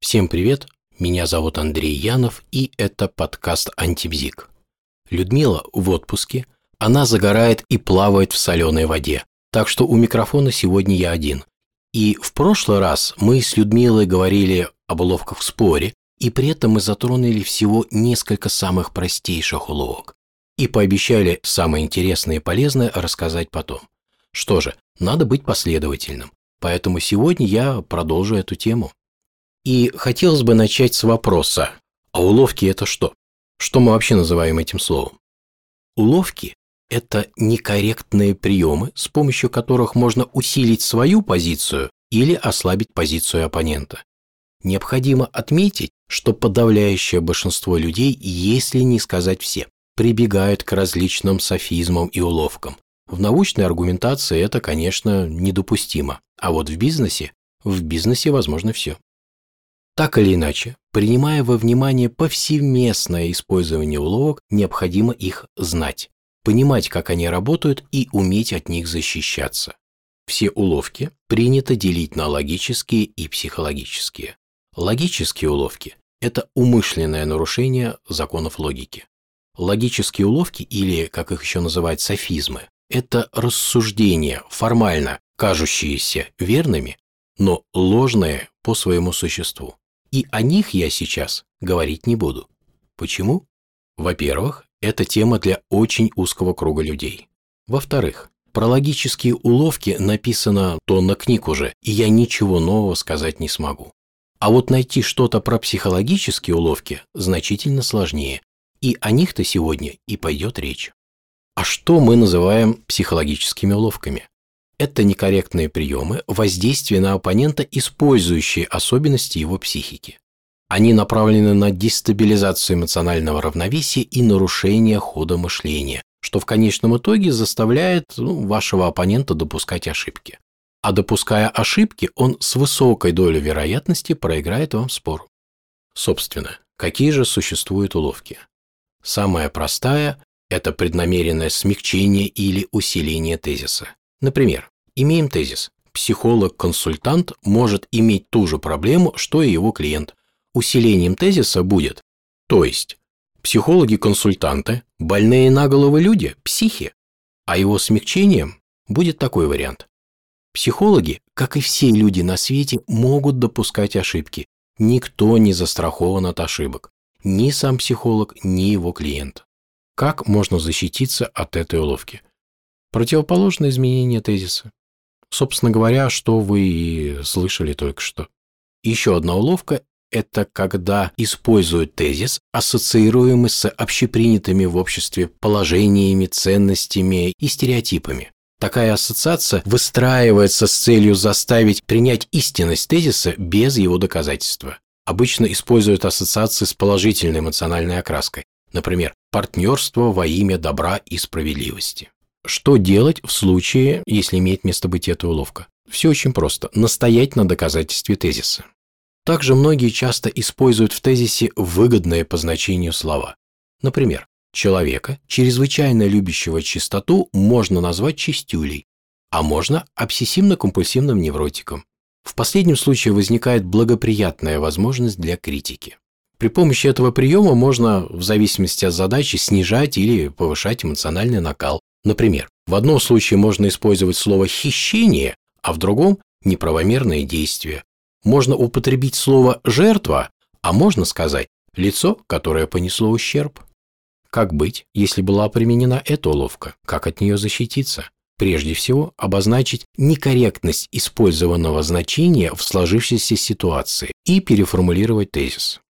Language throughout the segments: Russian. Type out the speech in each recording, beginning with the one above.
Всем привет, меня зовут Андрей Янов, и это подкаст «Антибзик». Людмила в отпуске, она загорает и плавает в соленой воде, так что у микрофона сегодня я один. И в прошлый раз мы с Людмилой говорили об уловках в споре, и при этом мы затронули всего несколько самых простейших уловок. И пообещали самое интересное и полезное рассказать потом. Что же, надо быть последовательным. Поэтому сегодня я продолжу эту тему. И хотелось бы начать с вопроса, а уловки это что? Что мы вообще называем этим словом? Уловки – это некорректные приемы, с помощью которых можно усилить свою позицию или ослабить позицию оппонента. Необходимо отметить, что подавляющее большинство людей, если не сказать все, прибегают к различным софизмам и уловкам. В научной аргументации это, конечно, недопустимо, а вот в бизнесе, в бизнесе возможно все. Так или иначе, принимая во внимание повсеместное использование уловок, необходимо их знать, понимать, как они работают и уметь от них защищаться. Все уловки принято делить на логические и психологические. Логические уловки – это умышленное нарушение законов логики. Логические уловки, или, как их еще называют, софизмы, это рассуждения, формально кажущиеся верными, но ложные по своему существу. И о них я сейчас говорить не буду. Почему? Во-первых, это тема для очень узкого круга людей. Во-вторых, про логические уловки написано тонна книг уже, и я ничего нового сказать не смогу. А вот найти что-то про психологические уловки значительно сложнее, и о них-то сегодня и пойдет речь. А что мы называем психологическими уловками? Это некорректные приемы воздействия на оппонента, использующие особенности его психики. Они направлены на дестабилизацию эмоционального равновесия и нарушение хода мышления, что в конечном итоге заставляет ну, вашего оппонента допускать ошибки. А допуская ошибки, он с высокой долей вероятности проиграет вам спор. Собственно, какие же существуют уловки? Самая простая – это преднамеренное смягчение или усиление тезиса. Например, имеем тезис. Психолог-консультант может иметь ту же проблему, что и его клиент. Усилением тезиса будет, то есть, психологи-консультанты, больные на головы люди, психи, а его смягчением будет такой вариант. Психологи, как и все люди на свете, могут допускать ошибки. Никто не застрахован от ошибок. Ни сам психолог, ни его клиент. Как можно защититься от этой уловки? Противоположное изменение тезиса. Собственно говоря, что вы и слышали только что. Еще одна уловка – это когда используют тезис, ассоциируемый с общепринятыми в обществе положениями, ценностями и стереотипами. Такая ассоциация выстраивается с целью заставить принять истинность тезиса без его доказательства. Обычно используют ассоциации с положительной эмоциональной окраской, например, партнерство во имя добра и справедливости. Что делать в случае, если имеет место быть эта уловка? Все очень просто. Настоять на доказательстве тезиса. Также многие часто используют в тезисе выгодные по значению слова. Например, человека, чрезвычайно любящего чистоту, можно назвать чистюлей, а можно обсессивно-компульсивным невротиком. В последнем случае возникает благоприятная возможность для критики. При помощи этого приема можно, в зависимости от задачи, снижать или повышать эмоциональный накал, Например, в одном случае можно использовать слово «хищение», а в другом – неправомерное действие. Можно употребить слово «жертва», а можно сказать «лицо, которое понесло ущерб». Как быть, если была применена эта уловка? Как от нее защититься? Прежде всего, обозначить некорректность использованного значения в сложившейся ситуации и переформулировать тезис.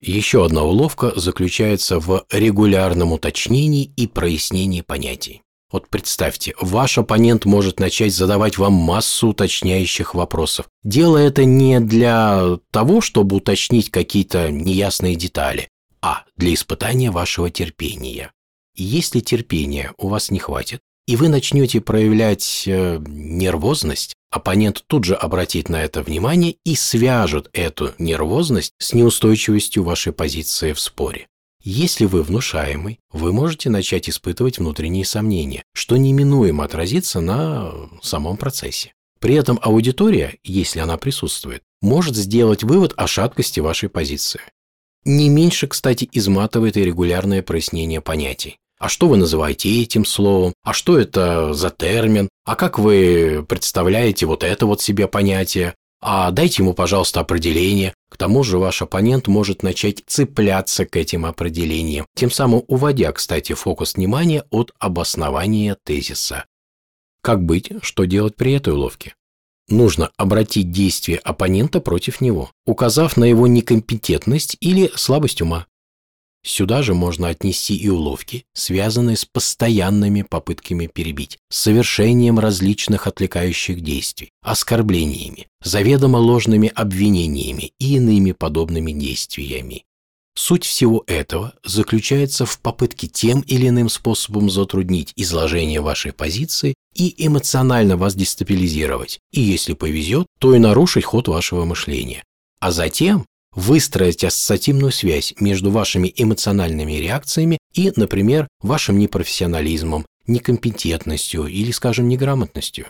Еще одна уловка заключается в регулярном уточнении и прояснении понятий. Вот представьте, ваш оппонент может начать задавать вам массу уточняющих вопросов. Дело это не для того, чтобы уточнить какие-то неясные детали, а для испытания вашего терпения. И если терпения у вас не хватит, и вы начнете проявлять э, нервозность, оппонент тут же обратит на это внимание и свяжет эту нервозность с неустойчивостью вашей позиции в споре. Если вы внушаемый, вы можете начать испытывать внутренние сомнения, что неминуемо отразится на самом процессе. При этом аудитория, если она присутствует, может сделать вывод о шаткости вашей позиции. Не меньше, кстати, изматывает и регулярное прояснение понятий. А что вы называете этим словом? А что это за термин? А как вы представляете вот это вот себе понятие? А дайте ему, пожалуйста, определение. К тому же ваш оппонент может начать цепляться к этим определениям, тем самым уводя, кстати, фокус внимания от обоснования тезиса. Как быть, что делать при этой уловке? Нужно обратить действие оппонента против него, указав на его некомпетентность или слабость ума. Сюда же можно отнести и уловки, связанные с постоянными попытками перебить, совершением различных отвлекающих действий, оскорблениями, заведомо ложными обвинениями и иными подобными действиями. Суть всего этого заключается в попытке тем или иным способом затруднить изложение вашей позиции и эмоционально вас дестабилизировать, и если повезет, то и нарушить ход вашего мышления. А затем выстроить ассоциативную связь между вашими эмоциональными реакциями и, например, вашим непрофессионализмом, некомпетентностью или, скажем, неграмотностью.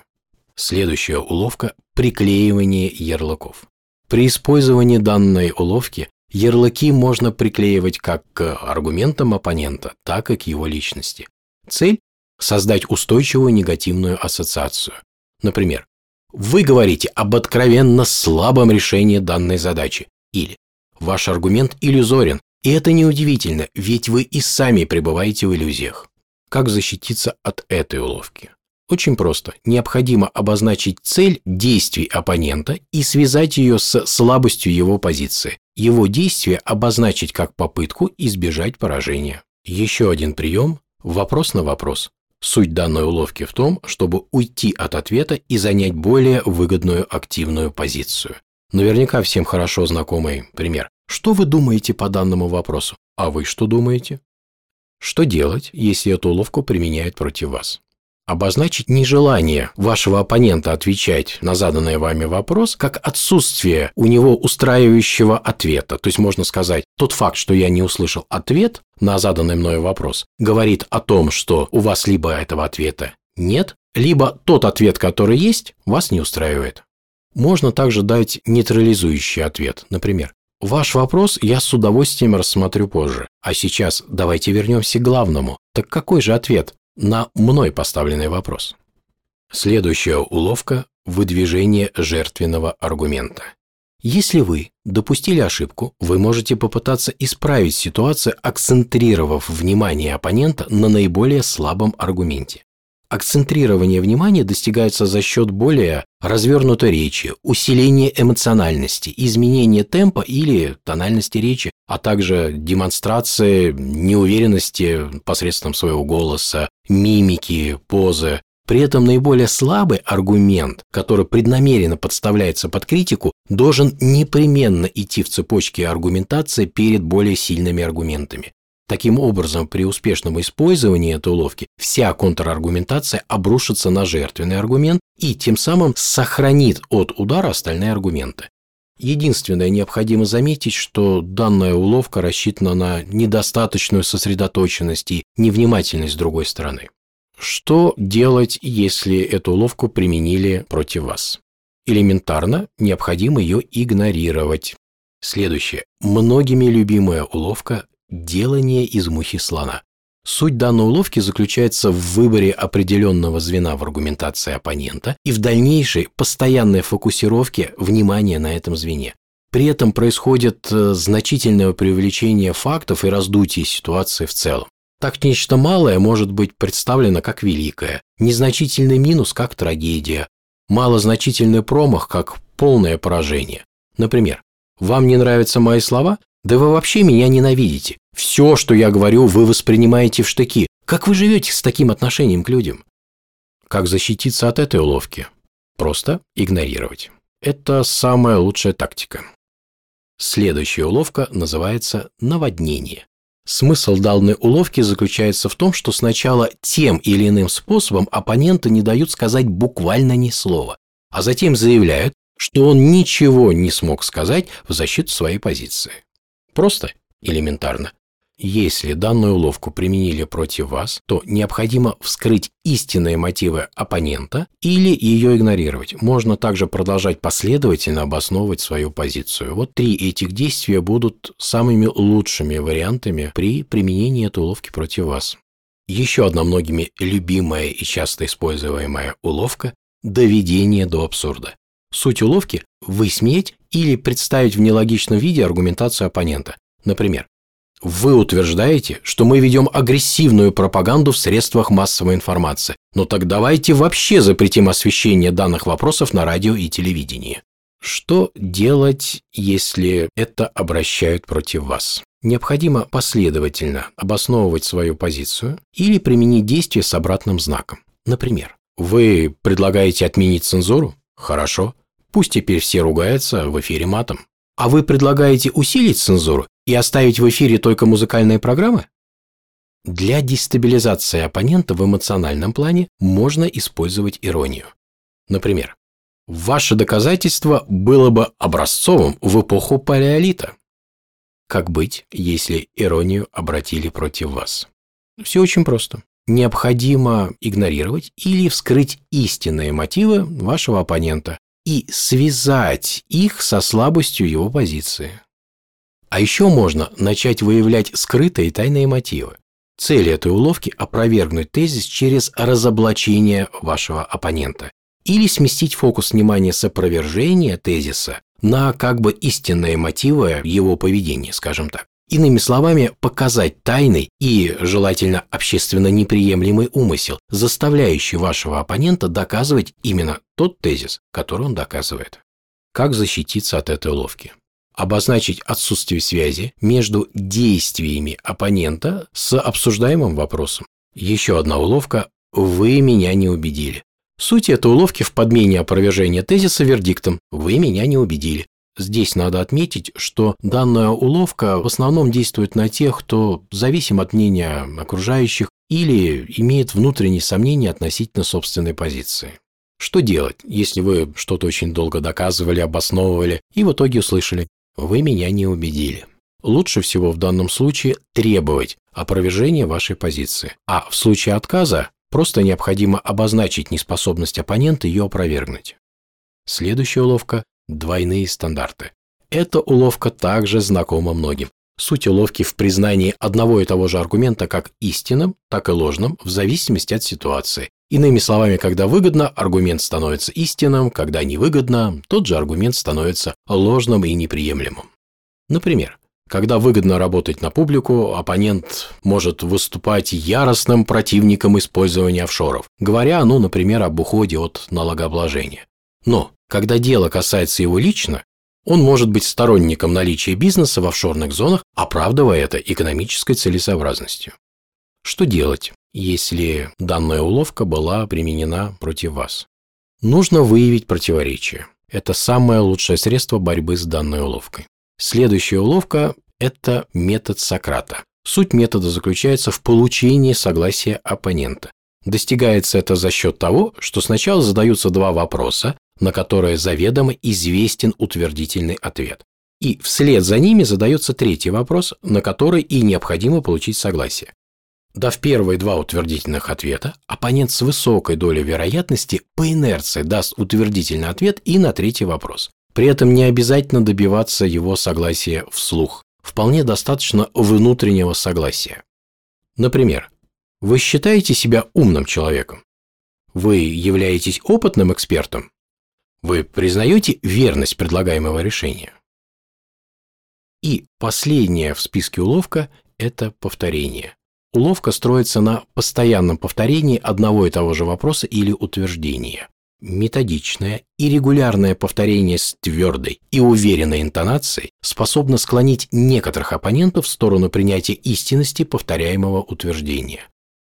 Следующая уловка – приклеивание ярлыков. При использовании данной уловки ярлыки можно приклеивать как к аргументам оппонента, так и к его личности. Цель – создать устойчивую негативную ассоциацию. Например, вы говорите об откровенно слабом решении данной задачи, или ваш аргумент иллюзорен, и это неудивительно, ведь вы и сами пребываете в иллюзиях. Как защититься от этой уловки? Очень просто. Необходимо обозначить цель действий оппонента и связать ее с слабостью его позиции. Его действие обозначить как попытку избежать поражения. Еще один прием – вопрос на вопрос. Суть данной уловки в том, чтобы уйти от ответа и занять более выгодную активную позицию. Наверняка всем хорошо знакомый пример. Что вы думаете по данному вопросу? А вы что думаете? Что делать, если эту уловку применяют против вас? Обозначить нежелание вашего оппонента отвечать на заданный вами вопрос как отсутствие у него устраивающего ответа. То есть можно сказать, тот факт, что я не услышал ответ на заданный мною вопрос, говорит о том, что у вас либо этого ответа нет, либо тот ответ, который есть, вас не устраивает. Можно также дать нейтрализующий ответ. Например, Ваш вопрос я с удовольствием рассмотрю позже. А сейчас давайте вернемся к главному. Так какой же ответ на мной поставленный вопрос? Следующая уловка – выдвижение жертвенного аргумента. Если вы допустили ошибку, вы можете попытаться исправить ситуацию, акцентрировав внимание оппонента на наиболее слабом аргументе. Акцентрирование внимания достигается за счет более развернутой речи, усиления эмоциональности, изменения темпа или тональности речи, а также демонстрации неуверенности посредством своего голоса, мимики, позы. При этом наиболее слабый аргумент, который преднамеренно подставляется под критику, должен непременно идти в цепочке аргументации перед более сильными аргументами. Таким образом, при успешном использовании этой уловки вся контраргументация обрушится на жертвенный аргумент и тем самым сохранит от удара остальные аргументы. Единственное, необходимо заметить, что данная уловка рассчитана на недостаточную сосредоточенность и невнимательность другой стороны. Что делать, если эту уловку применили против вас? Элементарно необходимо ее игнорировать. Следующее. Многими любимая уловка Делание из мухи слона. Суть данной уловки заключается в выборе определенного звена в аргументации оппонента и в дальнейшей постоянной фокусировке внимания на этом звене. При этом происходит э, значительное привлечение фактов и раздутие ситуации в целом. Так нечто малое может быть представлено как великое, незначительный минус как трагедия, малозначительный промах как полное поражение. Например, вам не нравятся мои слова? Да вы вообще меня ненавидите. Все, что я говорю, вы воспринимаете в штыки. Как вы живете с таким отношением к людям? Как защититься от этой уловки? Просто игнорировать. Это самая лучшая тактика. Следующая уловка называется наводнение. Смысл данной уловки заключается в том, что сначала тем или иным способом оппонента не дают сказать буквально ни слова, а затем заявляют, что он ничего не смог сказать в защиту своей позиции. Просто элементарно. Если данную уловку применили против вас, то необходимо вскрыть истинные мотивы оппонента или ее игнорировать. Можно также продолжать последовательно обосновывать свою позицию. Вот три этих действия будут самыми лучшими вариантами при применении этой уловки против вас. Еще одна многими любимая и часто используемая уловка – доведение до абсурда. Суть уловки – высмеять или представить в нелогичном виде аргументацию оппонента. Например, вы утверждаете, что мы ведем агрессивную пропаганду в средствах массовой информации. Но так давайте вообще запретим освещение данных вопросов на радио и телевидении. Что делать, если это обращают против вас? Необходимо последовательно обосновывать свою позицию или применить действие с обратным знаком. Например, вы предлагаете отменить цензуру? Хорошо. Пусть теперь все ругаются в эфире матом. А вы предлагаете усилить цензуру и оставить в эфире только музыкальные программы? Для дестабилизации оппонента в эмоциональном плане можно использовать иронию. Например, ваше доказательство было бы образцовым в эпоху палеолита. Как быть, если иронию обратили против вас? Все очень просто. Необходимо игнорировать или вскрыть истинные мотивы вашего оппонента, и связать их со слабостью его позиции. А еще можно начать выявлять скрытые тайные мотивы. Цель этой уловки – опровергнуть тезис через разоблачение вашего оппонента или сместить фокус внимания с опровержения тезиса на как бы истинные мотивы его поведения, скажем так. Иными словами, показать тайный и, желательно, общественно неприемлемый умысел, заставляющий вашего оппонента доказывать именно тот тезис, который он доказывает. Как защититься от этой уловки? Обозначить отсутствие связи между действиями оппонента с обсуждаемым вопросом. Еще одна уловка – «Вы меня не убедили». Суть этой уловки в подмене опровержения тезиса вердиктом «Вы меня не убедили». Здесь надо отметить, что данная уловка в основном действует на тех, кто зависим от мнения окружающих или имеет внутренние сомнения относительно собственной позиции. Что делать, если вы что-то очень долго доказывали, обосновывали и в итоге услышали «вы меня не убедили»? Лучше всего в данном случае требовать опровержения вашей позиции, а в случае отказа просто необходимо обозначить неспособность оппонента ее опровергнуть. Следующая уловка Двойные стандарты. Эта уловка также знакома многим. Суть уловки в признании одного и того же аргумента как истинным, так и ложным, в зависимости от ситуации. Иными словами, когда выгодно, аргумент становится истинным, когда невыгодно, тот же аргумент становится ложным и неприемлемым. Например, когда выгодно работать на публику, оппонент может выступать яростным противником использования офшоров, говоря, ну, например, об уходе от налогообложения. Но когда дело касается его лично, он может быть сторонником наличия бизнеса в офшорных зонах, оправдывая это экономической целесообразностью. Что делать, если данная уловка была применена против вас? Нужно выявить противоречие. Это самое лучшее средство борьбы с данной уловкой. Следующая уловка – это метод Сократа. Суть метода заключается в получении согласия оппонента. Достигается это за счет того, что сначала задаются два вопроса, на которые заведомо известен утвердительный ответ. И вслед за ними задается третий вопрос, на который и необходимо получить согласие. Дав первые два утвердительных ответа, оппонент с высокой долей вероятности по инерции даст утвердительный ответ и на третий вопрос. При этом не обязательно добиваться его согласия вслух. Вполне достаточно внутреннего согласия. Например, вы считаете себя умным человеком? Вы являетесь опытным экспертом? Вы признаете верность предлагаемого решения? И последняя в списке уловка – это повторение. Уловка строится на постоянном повторении одного и того же вопроса или утверждения. Методичное и регулярное повторение с твердой и уверенной интонацией способно склонить некоторых оппонентов в сторону принятия истинности повторяемого утверждения.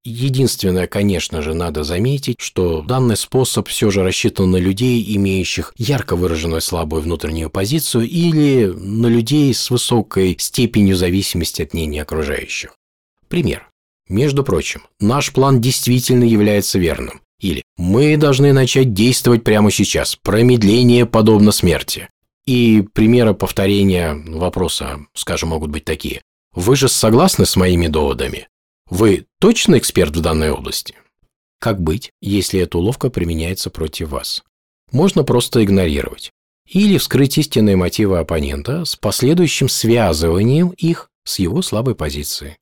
Единственное, конечно же, надо заметить, что данный способ все же рассчитан на людей, имеющих ярко выраженную слабую внутреннюю позицию или на людей с высокой степенью зависимости от мнения окружающих. Пример. Между прочим, наш план действительно является верным. Или мы должны начать действовать прямо сейчас. Промедление подобно смерти. И примеры повторения вопроса, скажем, могут быть такие. Вы же согласны с моими доводами? Вы точно эксперт в данной области? Как быть, если эта уловка применяется против вас? Можно просто игнорировать. Или вскрыть истинные мотивы оппонента с последующим связыванием их с его слабой позицией.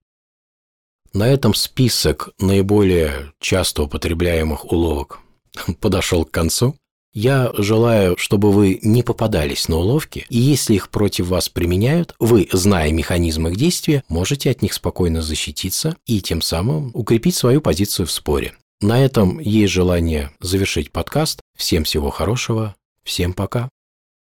На этом список наиболее часто употребляемых уловок подошел к концу. Я желаю, чтобы вы не попадались на уловки, и если их против вас применяют, вы, зная механизм их действия, можете от них спокойно защититься и тем самым укрепить свою позицию в споре. На этом есть желание завершить подкаст. Всем всего хорошего. Всем пока.